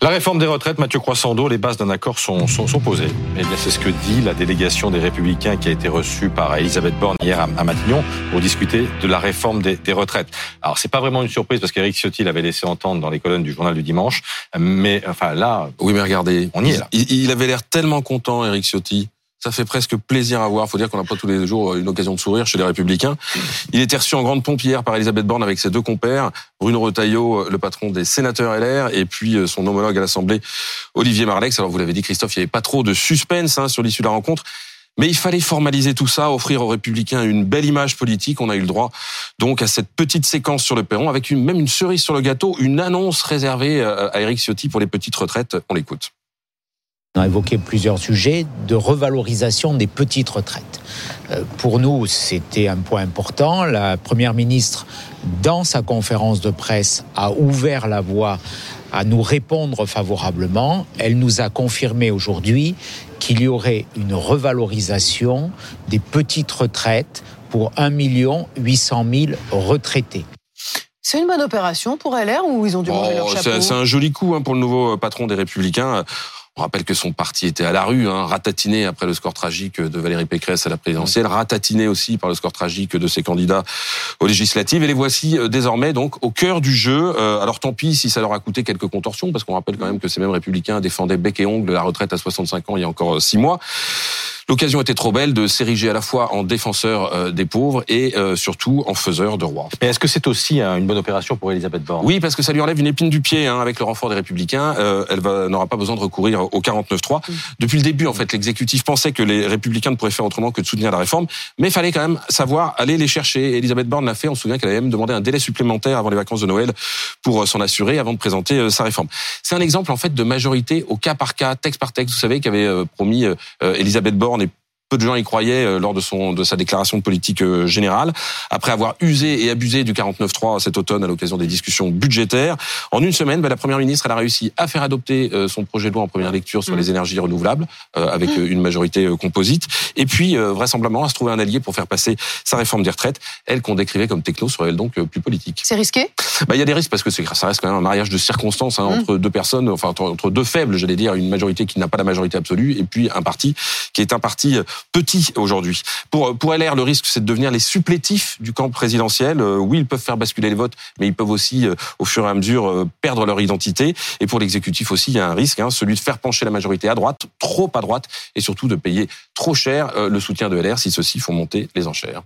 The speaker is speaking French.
La réforme des retraites, Mathieu Croissando, les bases d'un accord sont, sont, sont, posées. Eh bien, c'est ce que dit la délégation des Républicains qui a été reçue par Elisabeth Borne hier à, Matignon pour discuter de la réforme des, des retraites. Alors, c'est pas vraiment une surprise parce qu'Éric Ciotti l'avait laissé entendre dans les colonnes du journal du dimanche. Mais, enfin, là. Oui, mais regardez. On y est là. Il, il avait l'air tellement content, Éric Ciotti. Ça fait presque plaisir à voir. Faut dire qu'on n'a pas tous les jours une occasion de sourire chez les Républicains. Il était reçu en grande pompe hier par Elisabeth Borne avec ses deux compères, Bruno Retailleau, le patron des sénateurs LR, et puis euh, son homologue à l'Assemblée, Olivier Marlex. Alors vous l'avez dit, Christophe, il n'y avait pas trop de suspense hein, sur l'issue de la rencontre. Mais il fallait formaliser tout ça, offrir aux républicains une belle image politique. On a eu le droit donc à cette petite séquence sur le perron avec même une cerise sur le gâteau, une annonce réservée euh, à Éric Ciotti pour les petites retraites. On l'écoute. On a évoqué plusieurs sujets de revalorisation des petites retraites. Euh, pour nous, c'était un point important. La Première ministre, dans sa conférence de presse, a ouvert la voie à nous répondre favorablement. Elle nous a confirmé aujourd'hui qu'il y aurait une revalorisation des petites retraites pour 1 800 000 retraités. C'est une bonne opération pour LR ou ils ont dû manger leur chapeau C'est un joli coup hein, pour le nouveau patron des Républicains. On rappelle que son parti était à la rue, hein, ratatiné après le score tragique de Valérie Pécresse à la présidentielle, ratatiné aussi par le score tragique de ses candidats aux législatives. Et les voici euh, désormais donc au cœur du jeu. Euh, alors tant pis si ça leur a coûté quelques contorsions, parce qu'on rappelle quand même que ces mêmes républicains défendaient bec et ongle la retraite à 65 ans il y a encore euh, six mois. L'occasion était trop belle de s'ériger à la fois en défenseur euh, des pauvres et euh, surtout en faiseur de rois. Mais est-ce que c'est aussi hein, une bonne opération pour Elisabeth Borne? Oui, parce que ça lui enlève une épine du pied hein, avec le renfort des Républicains. Euh, elle n'aura pas besoin de recourir au 49-3. Depuis le début, en fait, l'exécutif pensait que les Républicains ne pourraient faire autrement que de soutenir la réforme, mais il fallait quand même savoir aller les chercher. Elisabeth Borne l'a fait. On se souvient qu'elle avait même demandé un délai supplémentaire avant les vacances de Noël pour s'en assurer avant de présenter sa réforme. C'est un exemple en fait de majorité au cas par cas, texte par texte. Vous savez qu'avait promis Elisabeth Borne peu de gens y croyaient euh, lors de son de sa déclaration de politique euh, générale. Après avoir usé et abusé du 49.3 cet automne à l'occasion des discussions budgétaires, en une semaine, bah, la première ministre elle a réussi à faire adopter euh, son projet de loi en première lecture sur mmh. les énergies renouvelables avec mmh. une majorité composite. Et puis vraisemblablement à se trouver un allié pour faire passer sa réforme des retraites, elle qu'on décrivait comme techno serait elle donc plus politique. C'est risqué? Bah il y a des risques parce que ça reste quand même un mariage de circonstances hein, mmh. entre deux personnes, enfin entre, entre deux faibles, j'allais dire, une majorité qui n'a pas la majorité absolue et puis un parti qui est un parti petit aujourd'hui. Pour, pour LR, le risque, c'est de devenir les supplétifs du camp présidentiel. Euh, oui, ils peuvent faire basculer les votes, mais ils peuvent aussi, euh, au fur et à mesure, euh, perdre leur identité. Et pour l'exécutif aussi, il y a un risque, hein, celui de faire pencher la majorité à droite, trop à droite, et surtout de payer trop cher le soutien de LR si ceux-ci font monter les enchères.